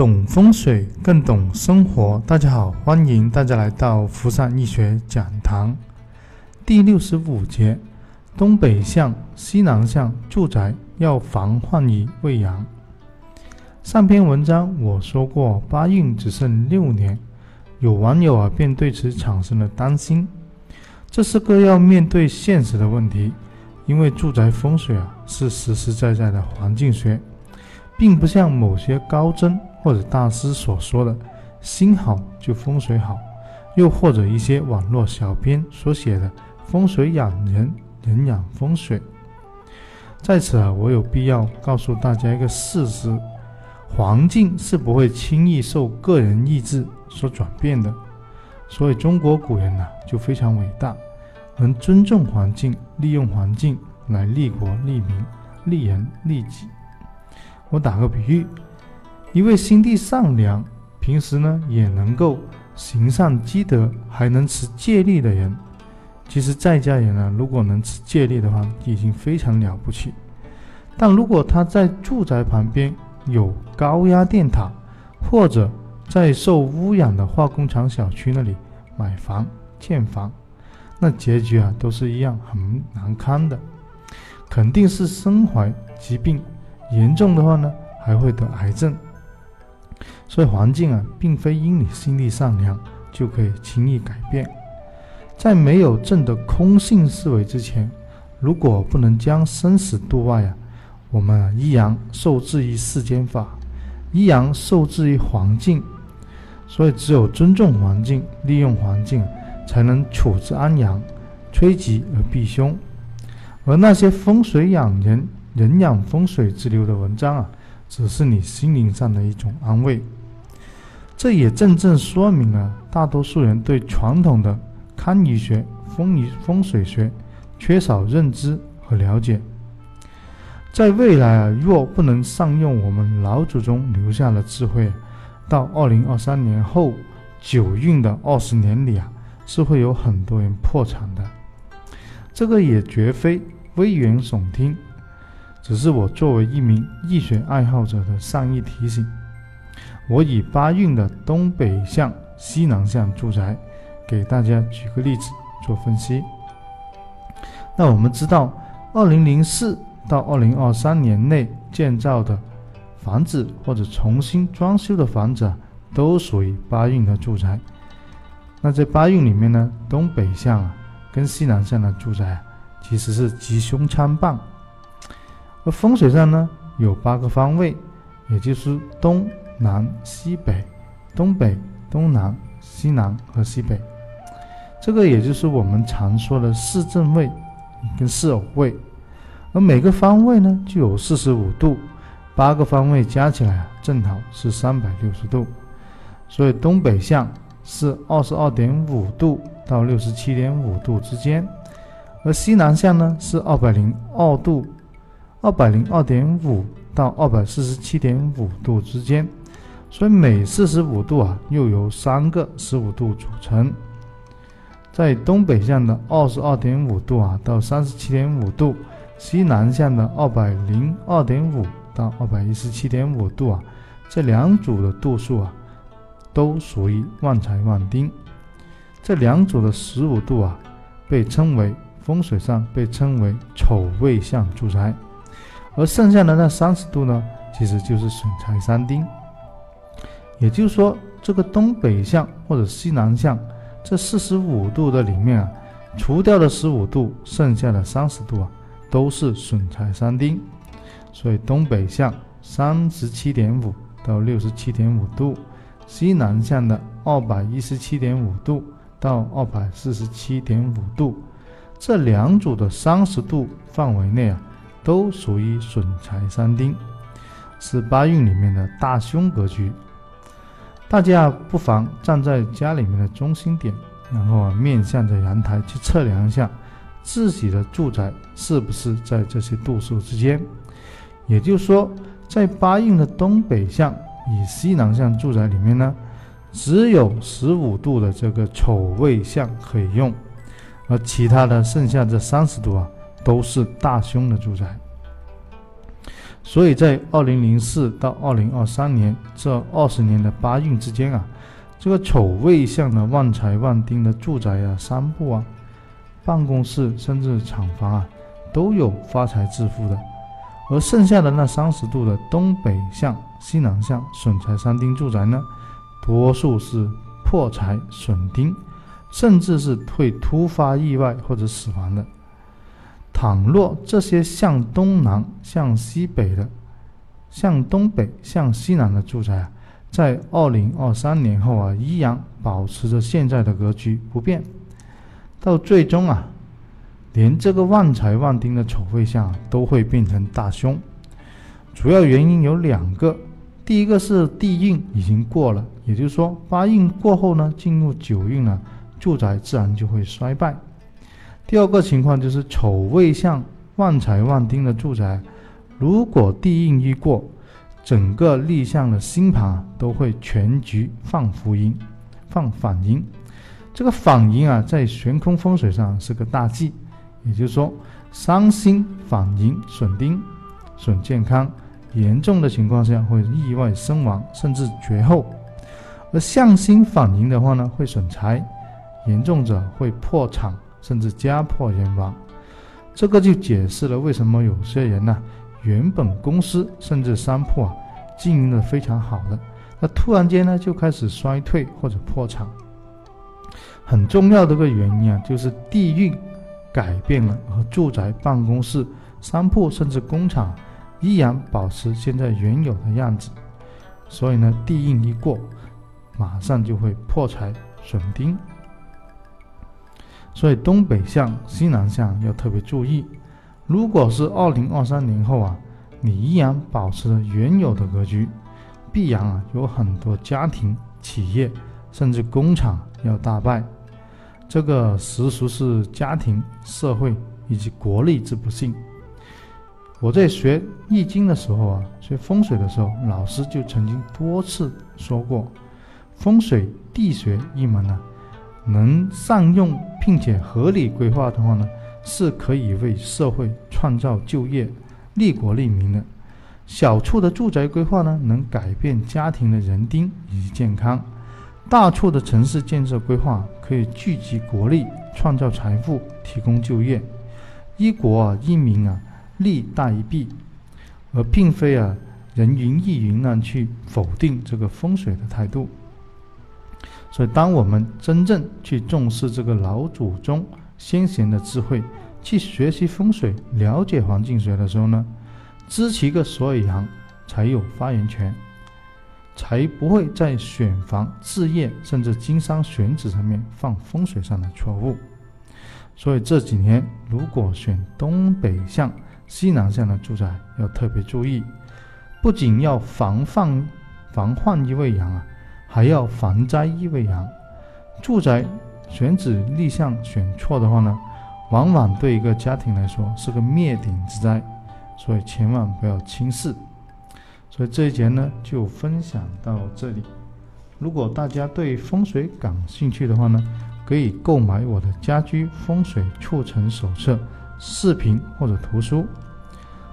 懂风水更懂生活。大家好，欢迎大家来到福善易学讲堂。第六十五节：东北向、西南向住宅要防患于未然。上篇文章我说过，八运只剩六年，有网友啊便对此产生了担心。这是个要面对现实的问题，因为住宅风水啊是实实在在的环境学，并不像某些高僧。或者大师所说的“心好就风水好”，又或者一些网络小编所写的“风水养人，人养风水”。在此啊，我有必要告诉大家一个事实：环境是不会轻易受个人意志所转变的。所以中国古人呐就非常伟大，能尊重环境，利用环境来利国利民、利人利己。我打个比喻。一位心地善良，平时呢也能够行善积德，还能持戒律的人，其实在家人呢，如果能持戒律的话，已经非常了不起。但如果他在住宅旁边有高压电塔，或者在受污染的化工厂小区那里买房建房，那结局啊都是一样很难堪的，肯定是身怀疾病，严重的话呢还会得癌症。所以环境啊，并非因你心地善良就可以轻易改变。在没有正的空性思维之前，如果不能将生死度外啊，我们依然受制于世间法，依然受制于环境。所以只有尊重环境，利用环境，才能处之安阳，趋吉而避凶。而那些风水养人、人养风水之流的文章啊。只是你心灵上的一种安慰，这也正正说明了大多数人对传统的堪舆学、风舆风水学缺少认知和了解。在未来啊，若不能善用我们老祖宗留下的智慧，到二零二三年后九运的二十年里啊，是会有很多人破产的。这个也绝非危言耸听。只是我作为一名易学爱好者的善意提醒。我以八运的东北向、西南向住宅，给大家举个例子做分析。那我们知道，二零零四到二零二三年内建造的房子或者重新装修的房子，都属于八运的住宅。那在八运里面呢，东北向啊跟西南向的住宅啊，其实是吉凶参半。而风水上呢，有八个方位，也就是东南西北、东北、东南、西南和西北。这个也就是我们常说的四正位跟四偶位。而每个方位呢，就有四十五度，八个方位加起来啊，正好是三百六十度。所以东北向是二十二点五度到六十七点五度之间，而西南向呢是二百零二度。二百零二点五到二百四十七点五度之间，所以每四十五度啊，又由三个十五度组成。在东北向的二十二点五度啊到三十七点五度，西南向的二百零二点五到二百一十七点五度啊，这两组的度数啊，都属于旺财旺丁。这两组的十五度啊，被称为风水上被称为丑位向住宅。而剩下的那三十度呢，其实就是损财三丁。也就是说，这个东北向或者西南向这四十五度的里面啊，除掉了十五度，剩下的三十度啊，都是损财三丁。所以东北向三十七点五到六十七点五度，西南向的二百一十七点五度到二百四十七点五度，这两组的三十度范围内啊。都属于损财三丁，是八运里面的大凶格局。大家不妨站在家里面的中心点，然后啊面向着阳台去测量一下自己的住宅是不是在这些度数之间。也就是说，在八运的东北向与西南向住宅里面呢，只有十五度的这个丑位向可以用，而其他的剩下这三十度啊。都是大凶的住宅，所以在二零零四到二零二三年这二十年的八运之间啊，这个丑未相的旺财旺丁的住宅啊、商铺啊、办公室甚至厂房啊，都有发财致富的。而剩下的那三十度的东北向、西南向损财三丁住宅呢，多数是破财损丁，甚至是会突发意外或者死亡的。倘若这些向东南、向西北的、向东北、向西南的住宅啊，在二零二三年后啊，依然保持着现在的格局不变，到最终啊，连这个旺财旺丁的丑未相都会变成大凶。主要原因有两个，第一个是地运已经过了，也就是说八运过后呢，进入九运了，住宅自然就会衰败。第二个情况就是丑未相旺财旺丁的住宅，如果地运一过，整个立项的星盘都会全局放福音，放反阴。这个反阴啊，在悬空风水上是个大忌，也就是说，伤心反阴损丁，损健康，严重的情况下会意外身亡，甚至绝后；而向心反阴的话呢，会损财，严重者会破产。甚至家破人亡，这个就解释了为什么有些人呢，原本公司甚至商铺啊经营的非常好的，那突然间呢就开始衰退或者破产。很重要的一个原因啊，就是地运改变了，而住宅、办公室、商铺甚至工厂依然保持现在原有的样子。所以呢，地运一过，马上就会破财损丁。所以东北向、西南向要特别注意。如果是二零二三年后啊，你依然保持着原有的格局，必然啊有很多家庭、企业甚至工厂要大败。这个实属是家庭、社会以及国力之不幸。我在学易经的时候啊，学风水的时候，老师就曾经多次说过，风水地学一门呢。能善用并且合理规划的话呢，是可以为社会创造就业、利国利民的。小处的住宅规划呢，能改变家庭的人丁以及健康；大处的城市建设规划可以聚集国力、创造财富、提供就业。一国啊，一民啊，利大于弊，而并非啊人云亦云呢去否定这个风水的态度。所以，当我们真正去重视这个老祖宗先贤的智慧，去学习风水、了解环境学的时候呢，知其个所以然，才有发言权，才不会在选房、置业甚至经商选址上面犯风水上的错误。所以这几年，如果选东北向、西南向的住宅，要特别注意，不仅要防范防患于未然啊。还要防灾意未然，住宅选址立项选错的话呢，往往对一个家庭来说是个灭顶之灾，所以千万不要轻视。所以这一节呢就分享到这里。如果大家对风水感兴趣的话呢，可以购买我的家居风水促成手册视频或者图书。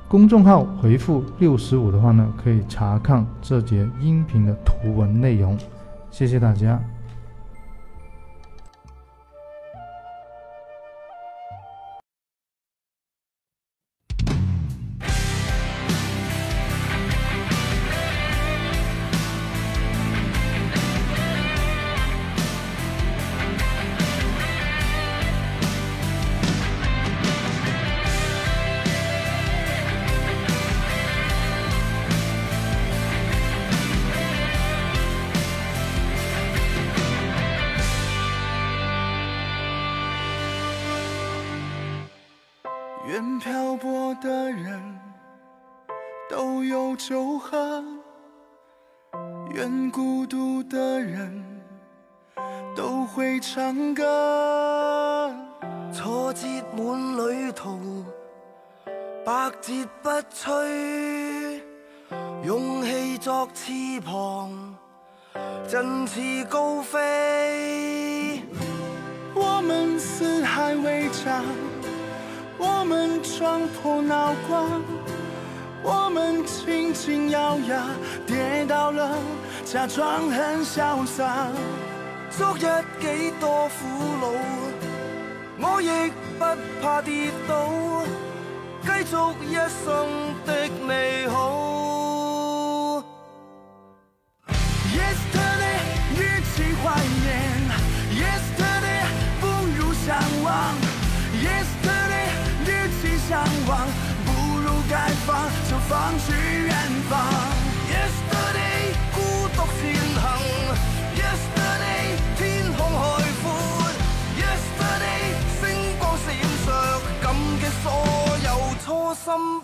公众号回复六十五的话呢，可以查看这节音频的图文内容。谢谢大家。愿漂泊的人都有酒喝，愿孤独的人都会唱歌。挫折满旅途，百折不摧，勇气作翅膀，振翅高飞。我们四海为家。我们撞破脑瓜，我们轻咬牙，跌倒了假装很潇洒。昨日几多苦恼，我亦不怕跌倒，继续一生的美好。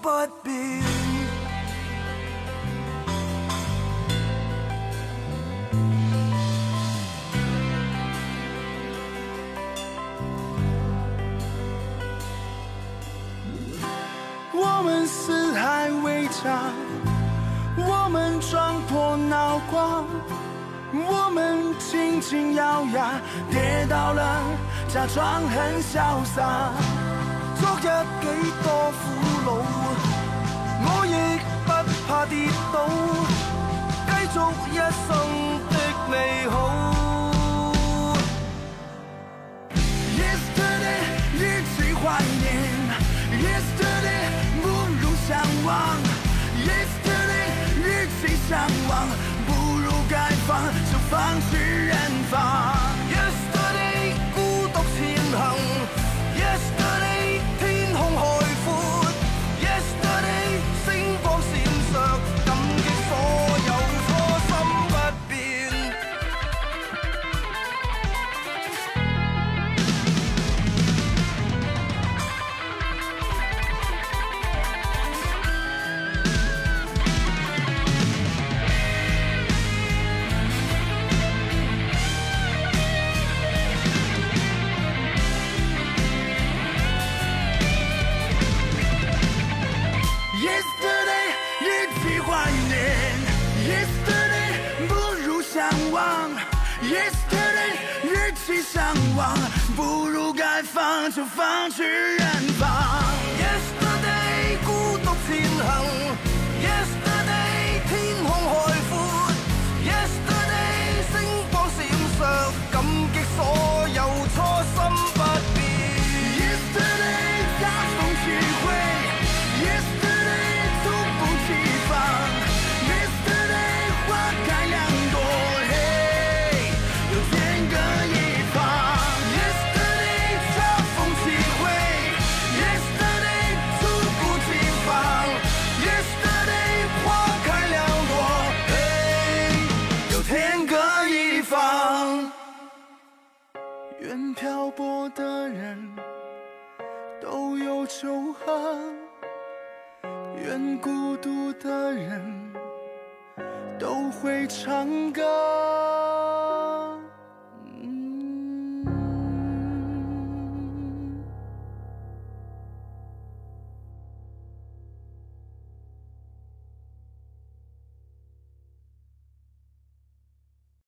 不变。我们四海为家，我们撞破脑瓜，我们轻轻咬牙，跌倒了假装很潇洒。昨日幾多苦惱，我亦不怕跌倒，繼續一生的美好。Yesterday，一起懷念；Yesterday，不如相忘；Yesterday，一起向往，不如该放就放去遠方。如向往；Yesterday，与其向往，不如该放就放去远方。Yesterday，孤独前行。Yesterday，天空海阔。Yesterday，星光闪烁，感激所有初心都有秋寒，愿孤独的人都会唱歌。